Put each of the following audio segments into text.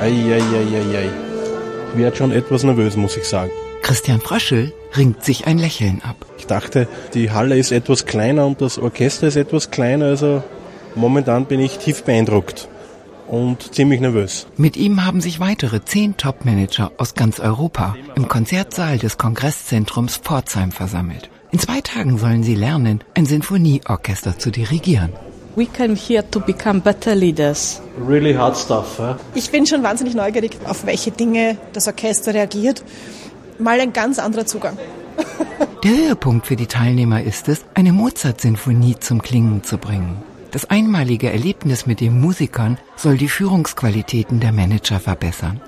Eieieiei. Ich werde schon etwas nervös, muss ich sagen. Christian Fröschel ringt sich ein Lächeln ab. Ich dachte, die Halle ist etwas kleiner und das Orchester ist etwas kleiner, also momentan bin ich tief beeindruckt und ziemlich nervös. Mit ihm haben sich weitere zehn Top-Manager aus ganz Europa im Konzertsaal des Kongresszentrums Pforzheim versammelt. In zwei Tagen sollen sie lernen, ein Sinfonieorchester zu dirigieren. We came here to become better leaders. Really hard stuff, eh? Ich bin schon wahnsinnig neugierig, auf welche Dinge das Orchester reagiert. Mal ein ganz anderer Zugang. Der Höhepunkt für die Teilnehmer ist es, eine Mozart-Sinfonie zum Klingen zu bringen. Das einmalige Erlebnis mit den Musikern soll die Führungsqualitäten der Manager verbessern.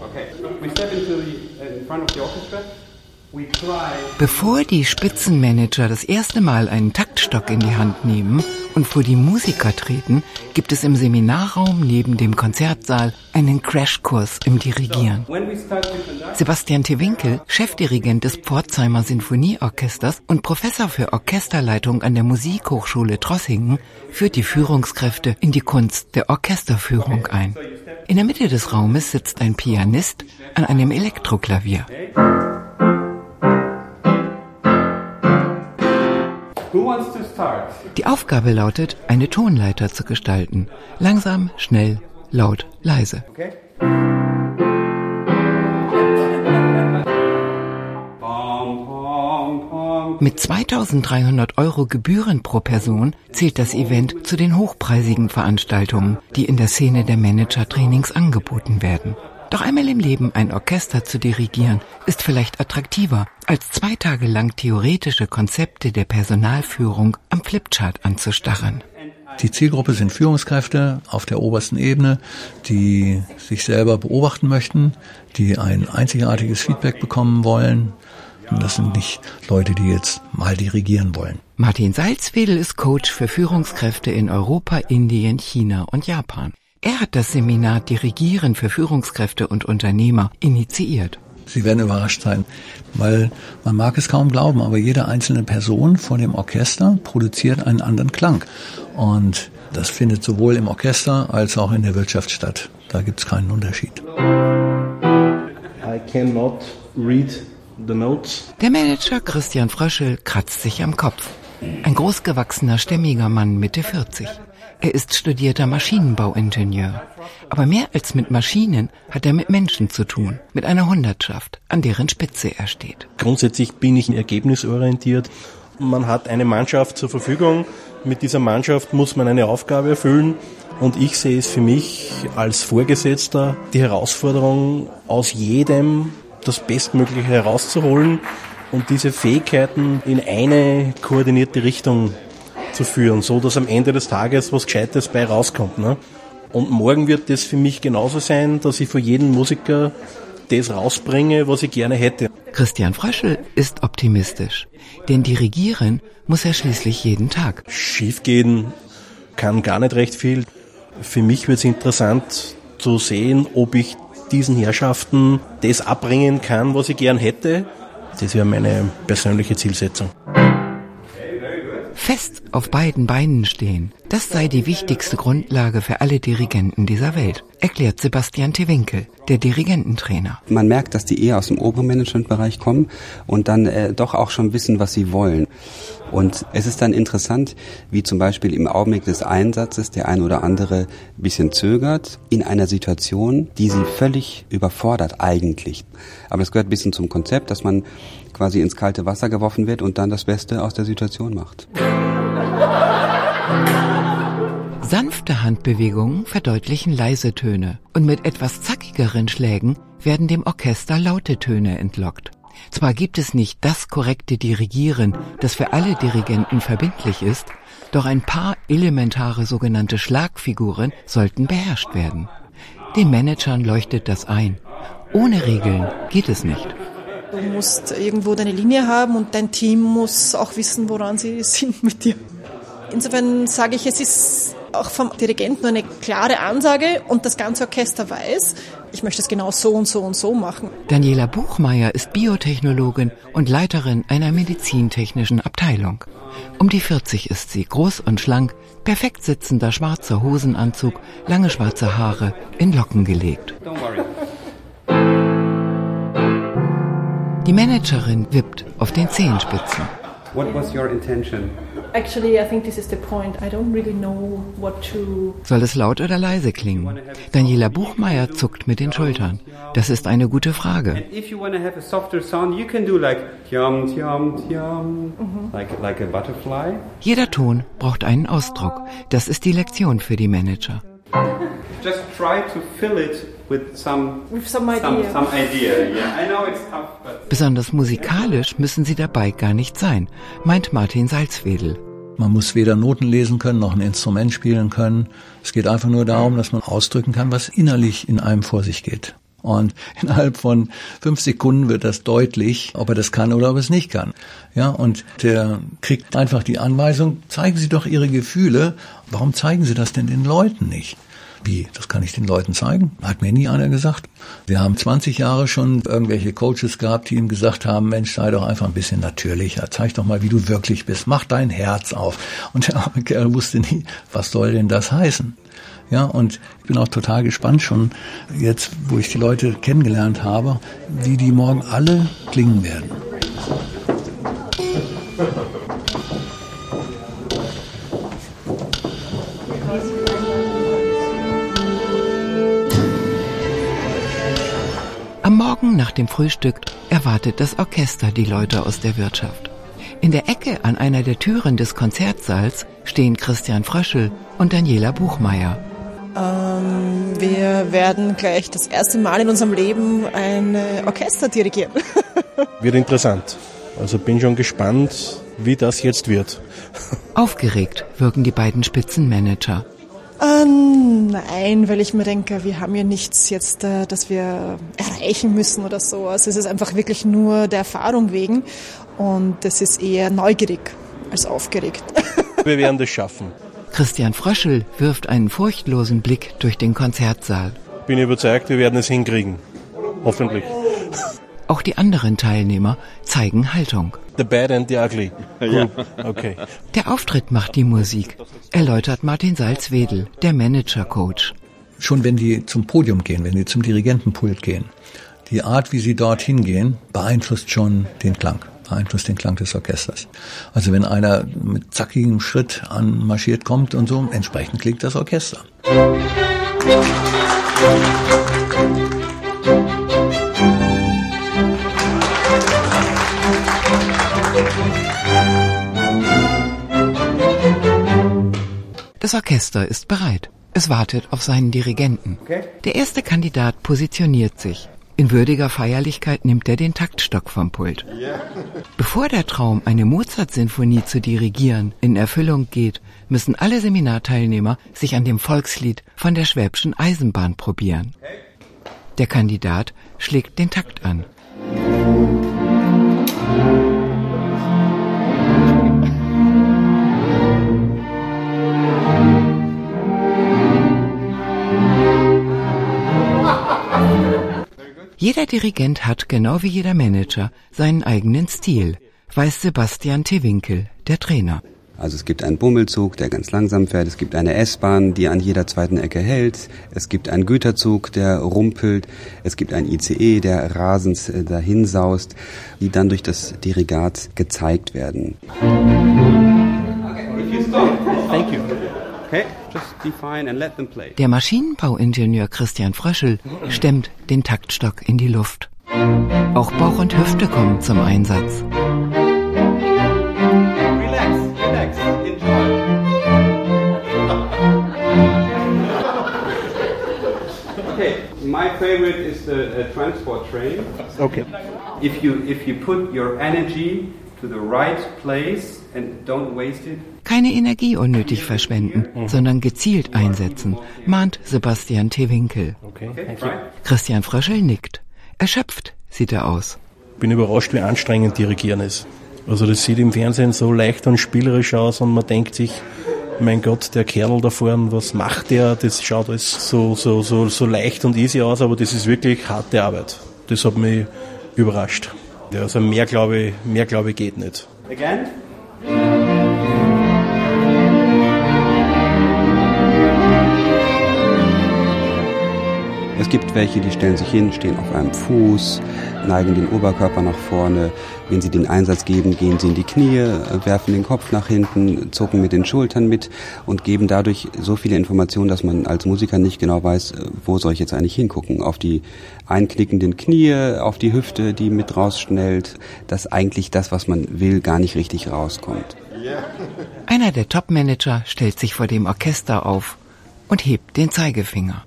Okay, we step into the, in front of the orchestra. We try Bevor die Spitzenmanager das erste Mal einen Taktstock in die Hand nehmen und vor die Musiker treten, gibt es im Seminarraum neben dem Konzertsaal einen Crashkurs im Dirigieren. Sebastian Tewinkel, Chefdirigent des Pforzheimer Sinfonieorchesters und Professor für Orchesterleitung an der Musikhochschule Trossingen, führt die Führungskräfte in die Kunst der Orchesterführung ein. In der Mitte des Raumes sitzt ein Pianist an einem Elektroklavier. Die Aufgabe lautet, eine Tonleiter zu gestalten. Langsam, schnell, laut, leise. Mit 2300 Euro Gebühren pro Person zählt das Event zu den hochpreisigen Veranstaltungen, die in der Szene der Manager-Trainings angeboten werden. Doch einmal im Leben ein Orchester zu dirigieren, ist vielleicht attraktiver, als zwei Tage lang theoretische Konzepte der Personalführung am Flipchart anzustarren. Die Zielgruppe sind Führungskräfte auf der obersten Ebene, die sich selber beobachten möchten, die ein einzigartiges Feedback bekommen wollen. Das sind nicht Leute, die jetzt mal dirigieren wollen. Martin Salzwedel ist Coach für Führungskräfte in Europa, Indien, China und Japan. Er hat das Seminar Dirigieren für Führungskräfte und Unternehmer initiiert. Sie werden überrascht sein, weil man mag es kaum glauben, aber jede einzelne Person vor dem Orchester produziert einen anderen Klang. Und das findet sowohl im Orchester als auch in der Wirtschaft statt. Da gibt es keinen Unterschied. I cannot read the notes. Der Manager Christian Fröschel kratzt sich am Kopf. Ein großgewachsener, stämmiger Mann Mitte 40. Er ist studierter Maschinenbauingenieur. Aber mehr als mit Maschinen hat er mit Menschen zu tun, mit einer Hundertschaft, an deren Spitze er steht. Grundsätzlich bin ich ergebnisorientiert. Man hat eine Mannschaft zur Verfügung. Mit dieser Mannschaft muss man eine Aufgabe erfüllen. Und ich sehe es für mich als Vorgesetzter die Herausforderung, aus jedem das Bestmögliche herauszuholen und diese Fähigkeiten in eine koordinierte Richtung zu führen, so dass am Ende des Tages was Gescheites bei rauskommt. Ne? Und morgen wird es für mich genauso sein, dass ich für jeden Musiker das rausbringe, was ich gerne hätte. Christian Fröschel ist optimistisch. Denn dirigieren muss er schließlich jeden Tag. Schiefgehen kann gar nicht recht viel. Für mich wird es interessant zu sehen, ob ich diesen Herrschaften das abbringen kann, was ich gern hätte. Das wäre meine persönliche Zielsetzung. Fest auf beiden Beinen stehen, das sei die wichtigste Grundlage für alle Dirigenten dieser Welt, erklärt Sebastian Tewinkel, der Dirigententrainer. Man merkt, dass die eher aus dem oberen Managementbereich kommen und dann äh, doch auch schon wissen, was sie wollen. Und es ist dann interessant, wie zum Beispiel im Augenblick des Einsatzes der ein oder andere ein bisschen zögert in einer Situation, die sie völlig überfordert eigentlich. Aber es gehört ein bisschen zum Konzept, dass man quasi ins kalte Wasser geworfen wird und dann das Beste aus der Situation macht. Sanfte Handbewegungen verdeutlichen leise Töne und mit etwas zackigeren Schlägen werden dem Orchester laute Töne entlockt. Zwar gibt es nicht das korrekte Dirigieren, das für alle Dirigenten verbindlich ist, doch ein paar elementare sogenannte Schlagfiguren sollten beherrscht werden. Den Managern leuchtet das ein. Ohne Regeln geht es nicht. Du musst irgendwo deine Linie haben und dein Team muss auch wissen, woran sie sind mit dir. Insofern sage ich, es ist auch vom Dirigenten eine klare Ansage und das ganze Orchester weiß, ich möchte es genau so und so und so machen. Daniela Buchmeier ist Biotechnologin und Leiterin einer medizintechnischen Abteilung. Um die 40 ist sie, groß und schlank, perfekt sitzender schwarzer Hosenanzug, lange schwarze Haare, in Locken gelegt. Die Managerin wippt auf den Zehenspitzen. What was your intention? Actually, I think this is the point. I don't really know what to. Soll es laut oder leise klingen? Daniela Buchmeier zuckt mit den Schultern. Das ist eine gute Frage. And if you want to have a softer sound, you can do like tiam tiam tiam, like like a butterfly. Jeder Ton braucht einen Ausdruck. Das ist die Lektion für die Manager. Just try to fill it with some With some some, idea. some idea. Yeah, I know it's tough, but Besonders musikalisch müssen sie dabei gar nicht sein, meint Martin Salzwedel. Man muss weder Noten lesen können noch ein Instrument spielen können. Es geht einfach nur darum, dass man ausdrücken kann, was innerlich in einem vor sich geht. Und innerhalb von fünf Sekunden wird das deutlich, ob er das kann oder ob er es nicht kann. Ja, und der kriegt einfach die Anweisung, zeigen Sie doch Ihre Gefühle. Warum zeigen Sie das denn den Leuten nicht? Wie, das kann ich den Leuten zeigen? Hat mir nie einer gesagt. Wir haben 20 Jahre schon irgendwelche Coaches gehabt, die ihm gesagt haben, Mensch, sei doch einfach ein bisschen natürlicher. Zeig doch mal, wie du wirklich bist. Mach dein Herz auf. Und der arme Kerl wusste nie, was soll denn das heißen? Ja, und ich bin auch total gespannt schon jetzt, wo ich die Leute kennengelernt habe, wie die morgen alle klingen werden. Morgen nach dem Frühstück erwartet das Orchester die Leute aus der Wirtschaft. In der Ecke an einer der Türen des Konzertsaals stehen Christian Fröschel und Daniela Buchmeier. Ähm, wir werden gleich das erste Mal in unserem Leben ein äh, Orchester dirigieren. Wird interessant. Also bin schon gespannt, wie das jetzt wird. Aufgeregt wirken die beiden Spitzenmanager. Äh, nein, weil ich mir denke, wir haben ja nichts jetzt, äh, das wir erreichen müssen oder so. Also es ist einfach wirklich nur der Erfahrung wegen und es ist eher neugierig als aufgeregt. Wir werden das schaffen. Christian Fröschel wirft einen furchtlosen Blick durch den Konzertsaal. Bin überzeugt, wir werden es hinkriegen. Hoffentlich. Auch die anderen Teilnehmer zeigen Haltung. The bad and the ugly. Cool. Okay. Der Auftritt macht die Musik, erläutert Martin Salzwedel, der Manager-Coach. Schon wenn die zum Podium gehen, wenn die zum Dirigentenpult gehen, die Art, wie sie dorthin gehen, beeinflusst schon den Klang, beeinflusst den Klang des Orchesters. Also wenn einer mit zackigem Schritt anmarschiert kommt und so, entsprechend klingt das Orchester. Das Orchester ist bereit. Es wartet auf seinen Dirigenten. Der erste Kandidat positioniert sich. In würdiger Feierlichkeit nimmt er den Taktstock vom Pult. Bevor der Traum, eine Mozart-Sinfonie zu dirigieren, in Erfüllung geht, müssen alle Seminarteilnehmer sich an dem Volkslied von der Schwäbischen Eisenbahn probieren. Der Kandidat schlägt den Takt an. Jeder Dirigent hat, genau wie jeder Manager, seinen eigenen Stil, weiß Sebastian Tewinkel, der Trainer. Also es gibt einen Bummelzug, der ganz langsam fährt. Es gibt eine S-Bahn, die an jeder zweiten Ecke hält. Es gibt einen Güterzug, der rumpelt. Es gibt einen ICE, der rasend äh, dahin saust, die dann durch das Dirigat gezeigt werden. If you stop, thank you. Okay, just define and let them play. Der Maschinenbauingenieur Christian Fröschel stemmt den Taktstock in die Luft. Auch Bauch und Hüfte kommen zum Einsatz. Relax, relax, enjoy. okay, my favorite is the uh, transport train. Okay. If you if you put your energy to the right place and don't waste it, Keine Energie unnötig verschwenden, sondern gezielt einsetzen, mahnt Sebastian Tewinkel. Okay. okay? Christian Fröschel nickt. Erschöpft sieht er aus. Bin überrascht, wie anstrengend Dirigieren ist. Also das sieht im Fernsehen so leicht und spielerisch aus und man denkt sich, mein Gott, der Kerl da vorne, was macht der? Das schaut alles so, so, so, so leicht und easy aus, aber das ist wirklich harte Arbeit. Das hat mich überrascht. Ja, also mehr glaube ich, mehr glaube ich geht nicht. Again? Gibt welche, die stellen sich hin, stehen auf einem Fuß, neigen den Oberkörper nach vorne. Wenn sie den Einsatz geben, gehen sie in die Knie, werfen den Kopf nach hinten, zucken mit den Schultern mit und geben dadurch so viele Informationen, dass man als Musiker nicht genau weiß, wo soll ich jetzt eigentlich hingucken. Auf die einknickenden Knie, auf die Hüfte, die mit rausschnellt, dass eigentlich das, was man will, gar nicht richtig rauskommt. Einer der Topmanager stellt sich vor dem Orchester auf und hebt den Zeigefinger.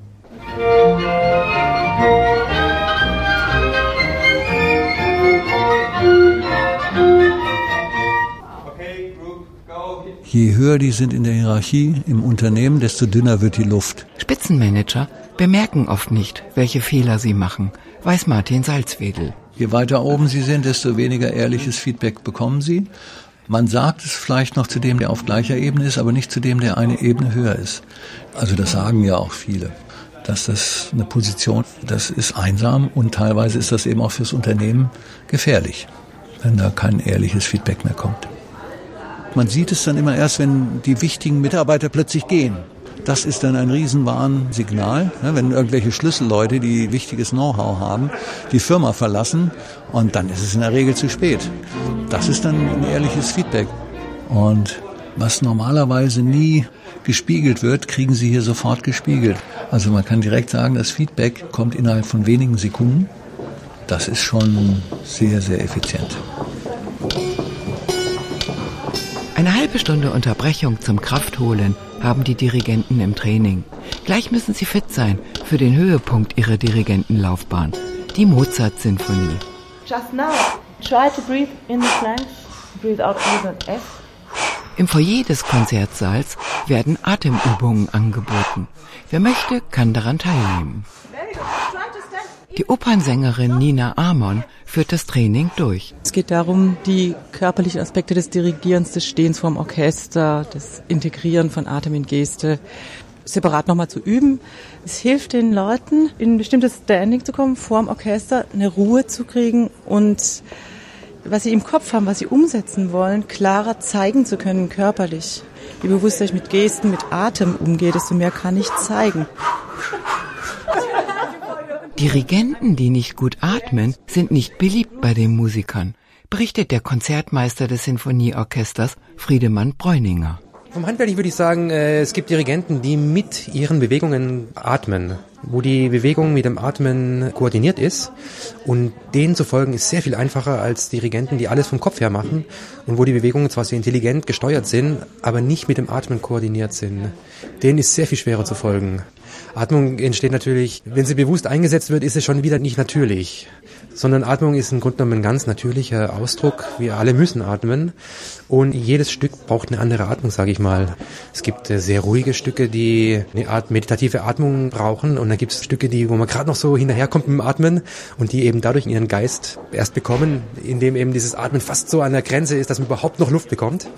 Je höher die sind in der Hierarchie im Unternehmen, desto dünner wird die Luft. Spitzenmanager bemerken oft nicht, welche Fehler sie machen, weiß Martin Salzwedel. Je weiter oben sie sind, desto weniger ehrliches Feedback bekommen sie. Man sagt es vielleicht noch zu dem, der auf gleicher Ebene ist, aber nicht zu dem, der eine Ebene höher ist. Also das sagen ja auch viele, dass das eine Position, das ist einsam und teilweise ist das eben auch fürs Unternehmen gefährlich, wenn da kein ehrliches Feedback mehr kommt. Man sieht es dann immer erst, wenn die wichtigen Mitarbeiter plötzlich gehen. Das ist dann ein Riesenwarnsignal, ne, wenn irgendwelche Schlüsselleute, die wichtiges Know-how haben, die Firma verlassen und dann ist es in der Regel zu spät. Das ist dann ein ehrliches Feedback. Und was normalerweise nie gespiegelt wird, kriegen Sie hier sofort gespiegelt. Also man kann direkt sagen, das Feedback kommt innerhalb von wenigen Sekunden. Das ist schon sehr, sehr effizient. Eine halbe Stunde Unterbrechung zum Kraftholen haben die Dirigenten im Training. Gleich müssen sie fit sein für den Höhepunkt ihrer Dirigentenlaufbahn, die Mozart-Sinfonie. Just now, try to breathe in the flanks, breathe out with an F. Im Foyer des Konzertsaals werden Atemübungen angeboten. Wer möchte, kann daran teilnehmen. Die Opernsängerin Nina Amon führt das Training durch. Es geht darum, die körperlichen Aspekte des Dirigierens, des Stehens vorm Orchester, das Integrieren von Atem in Geste separat nochmal zu üben. Es hilft den Leuten, in ein bestimmtes Standing zu kommen, vorm Orchester eine Ruhe zu kriegen und was sie im Kopf haben, was sie umsetzen wollen, klarer zeigen zu können körperlich. Je bewusster ich mit Gesten, mit Atem umgehe, desto mehr kann ich zeigen. Dirigenten, die nicht gut atmen, sind nicht beliebt bei den Musikern, berichtet der Konzertmeister des Sinfonieorchesters Friedemann Bräuninger. Vom Handwerk würde ich sagen, äh, es gibt Dirigenten, die mit ihren Bewegungen atmen, wo die Bewegung mit dem Atmen koordiniert ist. Und denen zu folgen ist sehr viel einfacher als Dirigenten, die alles vom Kopf her machen und wo die Bewegungen zwar sehr intelligent gesteuert sind, aber nicht mit dem Atmen koordiniert sind. Denen ist sehr viel schwerer zu folgen. Atmung entsteht natürlich, wenn sie bewusst eingesetzt wird, ist es schon wieder nicht natürlich. Sondern Atmung ist im Grunde genommen ein ganz natürlicher Ausdruck. Wir alle müssen atmen. Und jedes Stück braucht eine andere Atmung, sage ich mal. Es gibt äh, sehr ruhige Stücke, die eine Art meditative Atmung brauchen. Und dann gibt es Stücke, die, wo man gerade noch so hinterherkommt mit dem Atmen und die eben dadurch ihren Geist erst bekommen, indem eben dieses Atmen fast so an der Grenze ist, dass man überhaupt noch Luft bekommt.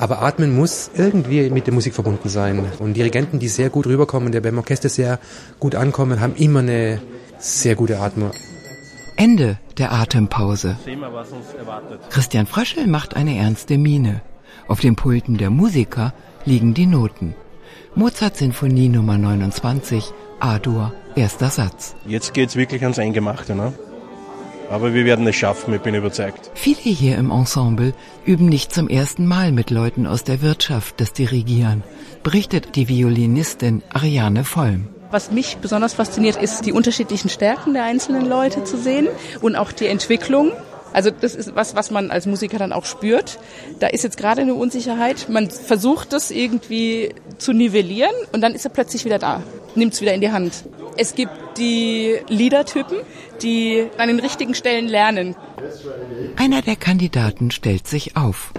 Aber Atmen muss irgendwie mit der Musik verbunden sein. Und Dirigenten, die sehr gut rüberkommen, der beim Orchester sehr gut ankommen, haben immer eine sehr gute Atmung. Ende der Atempause. Christian Fröschel macht eine ernste Miene. Auf den Pulten der Musiker liegen die Noten. Mozart Sinfonie Nummer 29, A-Dur, erster Satz. Jetzt geht's wirklich ans Eingemachte, ne? Aber wir werden es schaffen, ich bin überzeugt. Viele hier im Ensemble üben nicht zum ersten Mal mit Leuten aus der Wirtschaft das Dirigieren, berichtet die Violinistin Ariane Vollm. Was mich besonders fasziniert, ist die unterschiedlichen Stärken der einzelnen Leute zu sehen und auch die Entwicklung. Also das ist was, was man als Musiker dann auch spürt. Da ist jetzt gerade eine Unsicherheit. Man versucht das irgendwie zu nivellieren und dann ist er plötzlich wieder da, nimmt es wieder in die Hand. Es gibt die Leader-Typen, die an den richtigen Stellen lernen. Einer der Kandidaten stellt sich auf.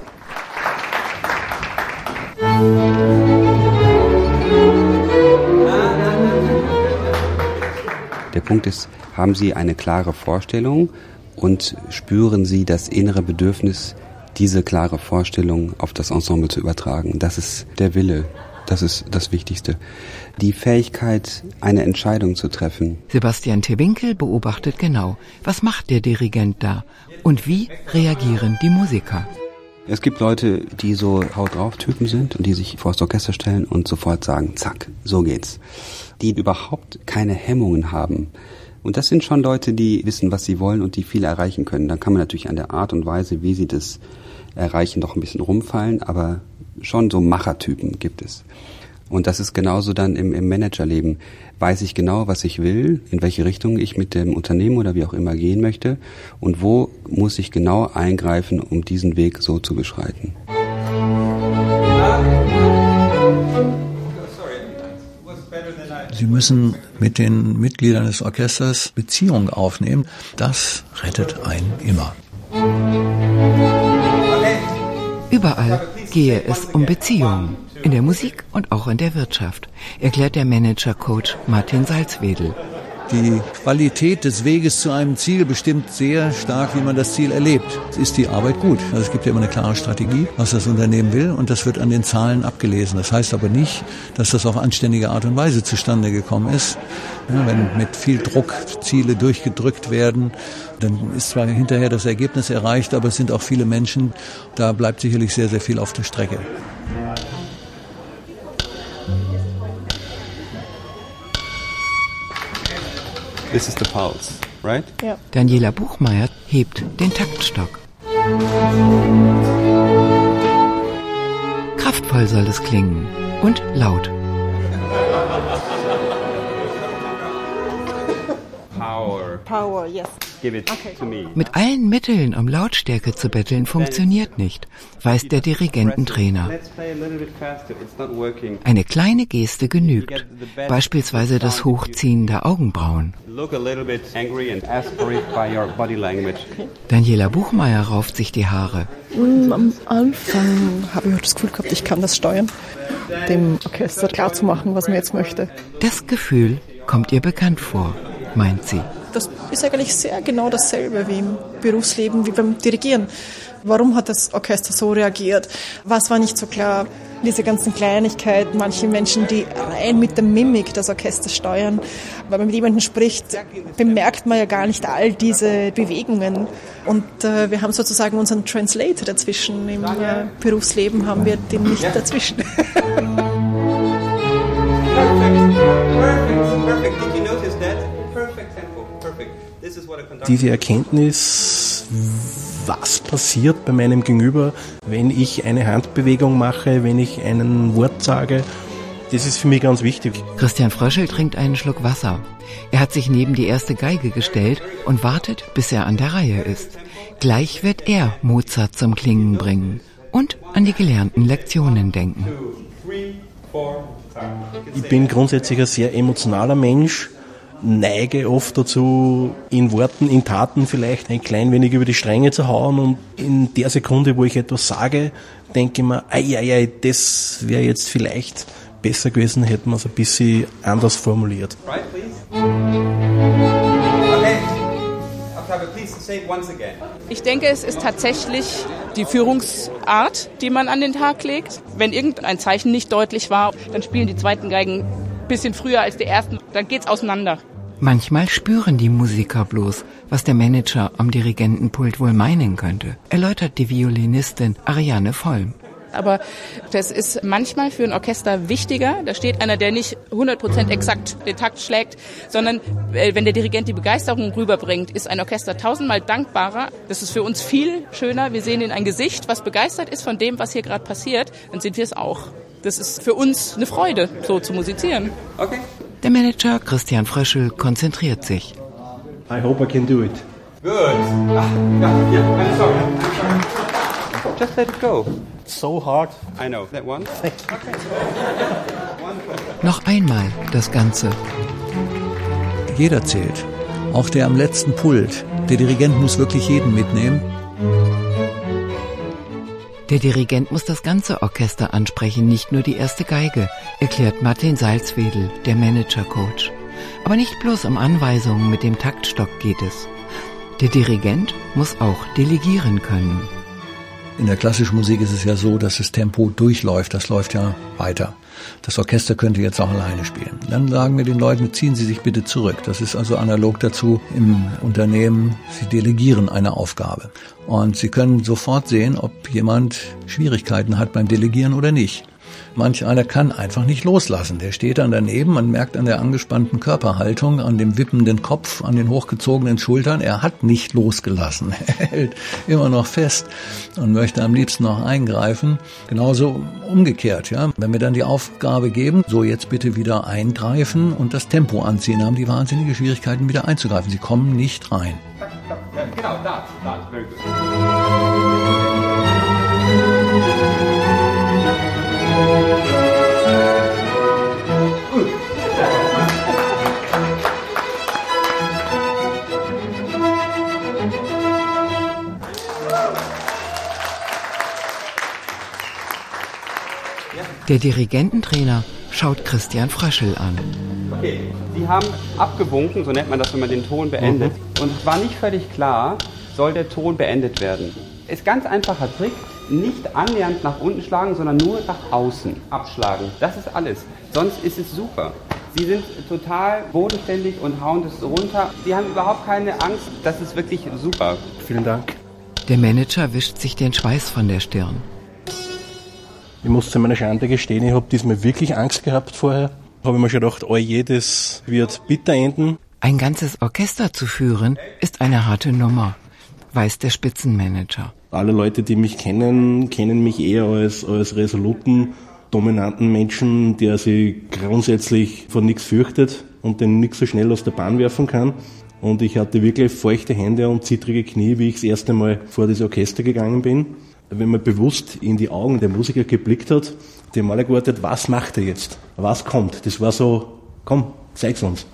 Punkt ist, haben Sie eine klare Vorstellung und spüren Sie das innere Bedürfnis, diese klare Vorstellung auf das Ensemble zu übertragen. Das ist der Wille, das ist das Wichtigste. Die Fähigkeit, eine Entscheidung zu treffen. Sebastian Tewinkel beobachtet genau, was macht der Dirigent da und wie reagieren die Musiker. Es gibt Leute, die so Haut drauf Typen sind und die sich vor das Orchester stellen und sofort sagen, zack, so geht's. Die überhaupt keine Hemmungen haben. Und das sind schon Leute, die wissen, was sie wollen und die viel erreichen können. Dann kann man natürlich an der Art und Weise, wie sie das erreichen, doch ein bisschen rumfallen, aber schon so Machertypen gibt es. Und das ist genauso dann im, im Managerleben. Weiß ich genau, was ich will, in welche Richtung ich mit dem Unternehmen oder wie auch immer gehen möchte und wo muss ich genau eingreifen, um diesen Weg so zu beschreiten. Sie müssen mit den Mitgliedern des Orchesters Beziehungen aufnehmen. Das rettet einen immer. Überall gehe es um Beziehungen. In der Musik und auch in der Wirtschaft, erklärt der Manager-Coach Martin Salzwedel. Die Qualität des Weges zu einem Ziel bestimmt sehr stark, wie man das Ziel erlebt. Ist die Arbeit gut? Also es gibt ja immer eine klare Strategie, was das Unternehmen will und das wird an den Zahlen abgelesen. Das heißt aber nicht, dass das auf anständige Art und Weise zustande gekommen ist. Ja, wenn mit viel Druck Ziele durchgedrückt werden, dann ist zwar hinterher das Ergebnis erreicht, aber es sind auch viele Menschen, da bleibt sicherlich sehr, sehr viel auf der Strecke. This is the pulse, right? Ja. Daniela Buchmeier hebt den Taktstock. Kraftvoll soll es klingen und laut. Power. Power, yes. Mit allen Mitteln um Lautstärke zu betteln funktioniert nicht, weiß der Dirigententrainer. Eine kleine Geste genügt, beispielsweise das Hochziehen der Augenbrauen. Daniela Buchmeier rauft sich die Haare. Mm, am Anfang habe ich auch das Gefühl gehabt, ich kann das steuern, dem Orchester klarzumachen, was man jetzt möchte. Das Gefühl kommt ihr bekannt vor, meint sie das ist eigentlich sehr genau dasselbe wie im Berufsleben, wie beim Dirigieren. Warum hat das Orchester so reagiert? Was war nicht so klar? Diese ganzen Kleinigkeiten, manche Menschen, die rein mit der Mimik das Orchester steuern. Weil man mit jemandem spricht, bemerkt man ja gar nicht all diese Bewegungen. Und äh, wir haben sozusagen unseren Translator dazwischen. Im äh, Berufsleben haben wir den nicht dazwischen. Diese Erkenntnis, was passiert bei meinem Gegenüber, wenn ich eine Handbewegung mache, wenn ich einen Wort sage, das ist für mich ganz wichtig. Christian Fröschel trinkt einen Schluck Wasser. Er hat sich neben die erste Geige gestellt und wartet, bis er an der Reihe ist. Gleich wird er Mozart zum Klingen bringen und an die gelernten Lektionen denken. Ich bin grundsätzlich ein sehr emotionaler Mensch neige oft dazu, in Worten, in Taten vielleicht ein klein wenig über die Stränge zu hauen und in der Sekunde, wo ich etwas sage, denke ich mir, ei, ei, ei, das wäre jetzt vielleicht besser gewesen, hätten wir es ein bisschen anders formuliert. Right, Ich denke, es ist tatsächlich die Führungsart, die man an den Tag legt. Wenn irgendein Zeichen nicht deutlich war, dann spielen die zweiten Geigen bisschen früher als die ersten, dann geht's auseinander. Manchmal spüren die Musiker bloß, was der Manager am Dirigentenpult wohl meinen könnte, erläutert die Violinistin Ariane Vollm. Aber das ist manchmal für ein Orchester wichtiger. Da steht einer, der nicht 100% exakt den Takt schlägt, sondern äh, wenn der Dirigent die Begeisterung rüberbringt, ist ein Orchester tausendmal dankbarer. Das ist für uns viel schöner. Wir sehen in ein Gesicht, was begeistert ist von dem, was hier gerade passiert. Dann sind wir es auch. Das ist für uns eine Freude, so zu musizieren. Okay. Der Manager Christian Fröschel konzentriert sich. I hope I can do it. Good. Ah, yeah, yeah, I'm sorry. I'm sorry. Just let it go. So hard. I know. That one. Okay. Noch einmal das Ganze. Jeder zählt. Auch der am letzten Pult. Der Dirigent muss wirklich jeden mitnehmen. Der Dirigent muss das ganze Orchester ansprechen, nicht nur die erste Geige, erklärt Martin Salzwedel, der Manager-Coach. Aber nicht bloß um Anweisungen mit dem Taktstock geht es. Der Dirigent muss auch delegieren können. In der klassischen Musik ist es ja so, dass das Tempo durchläuft, das läuft ja weiter. Das Orchester könnte jetzt auch alleine spielen. Dann sagen wir den Leuten, ziehen Sie sich bitte zurück. Das ist also analog dazu im Unternehmen, Sie delegieren eine Aufgabe. Und Sie können sofort sehen, ob jemand Schwierigkeiten hat beim Delegieren oder nicht. Manch einer kann einfach nicht loslassen. Der steht dann daneben, man merkt an der angespannten Körperhaltung, an dem wippenden Kopf, an den hochgezogenen Schultern, er hat nicht losgelassen. Er hält immer noch fest und möchte am liebsten noch eingreifen. Genauso umgekehrt, ja. Wenn wir dann die Aufgabe geben, so jetzt bitte wieder eingreifen und das Tempo anziehen, haben die wahnsinnige Schwierigkeiten wieder einzugreifen. Sie kommen nicht rein. Genau, das, das, Der Dirigententrainer schaut Christian Fröschel an. Okay, Sie haben abgewunken, so nennt man das, wenn man den Ton beendet. Mhm. Und es war nicht völlig klar, soll der Ton beendet werden. Ist ganz einfacher Trick, nicht annähernd nach unten schlagen, sondern nur nach außen abschlagen. Das ist alles. Sonst ist es super. Sie sind total bodenständig und hauen das runter. Sie haben überhaupt keine Angst. Das ist wirklich super. Vielen Dank. Der Manager wischt sich den Schweiß von der Stirn. Ich muss zu meiner Schande gestehen, ich habe diesmal wirklich Angst gehabt vorher. Habe ich mir schon gedacht, oh je, das wird bitter enden. Ein ganzes Orchester zu führen, ist eine harte Nummer, weiß der Spitzenmanager. Alle Leute, die mich kennen, kennen mich eher als, als resoluten, dominanten Menschen, der sich grundsätzlich vor nichts fürchtet und den nichts so schnell aus der Bahn werfen kann. Und ich hatte wirklich feuchte Hände und zittrige Knie, wie ich das erste Mal vor das Orchester gegangen bin wenn man bewusst in die Augen der Musiker geblickt hat, die haben alle gewartet, was macht er jetzt? Was kommt? Das war so, komm, zeig's uns.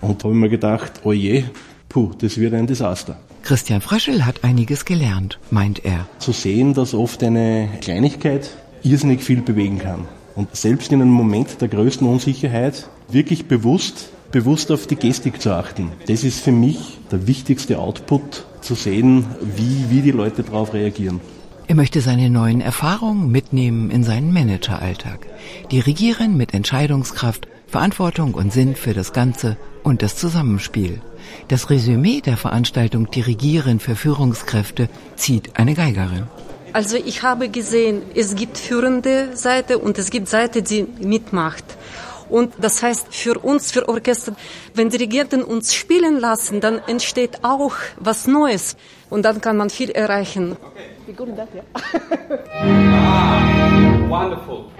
Und da habe ich mir gedacht, oh je, puh, das wird ein Desaster. Christian Fröschel hat einiges gelernt, meint er. Zu sehen, dass oft eine Kleinigkeit irrsinnig viel bewegen kann. Und selbst in einem Moment der größten Unsicherheit wirklich bewusst, bewusst auf die Gestik zu achten. Das ist für mich der wichtigste Output, zu sehen, wie, wie die Leute darauf reagieren. Er möchte seine neuen Erfahrungen mitnehmen in seinen Manageralltag. Dirigieren mit Entscheidungskraft, Verantwortung und Sinn für das Ganze und das Zusammenspiel. Das Resümee der Veranstaltung Dirigieren für Führungskräfte zieht eine Geigerin. Also ich habe gesehen, es gibt führende Seite und es gibt Seite, die mitmacht. Und das heißt für uns, für Orchester, wenn Dirigenten uns spielen lassen, dann entsteht auch was Neues und dann kann man viel erreichen. Okay. Be good in that, yeah. ah, wonderful.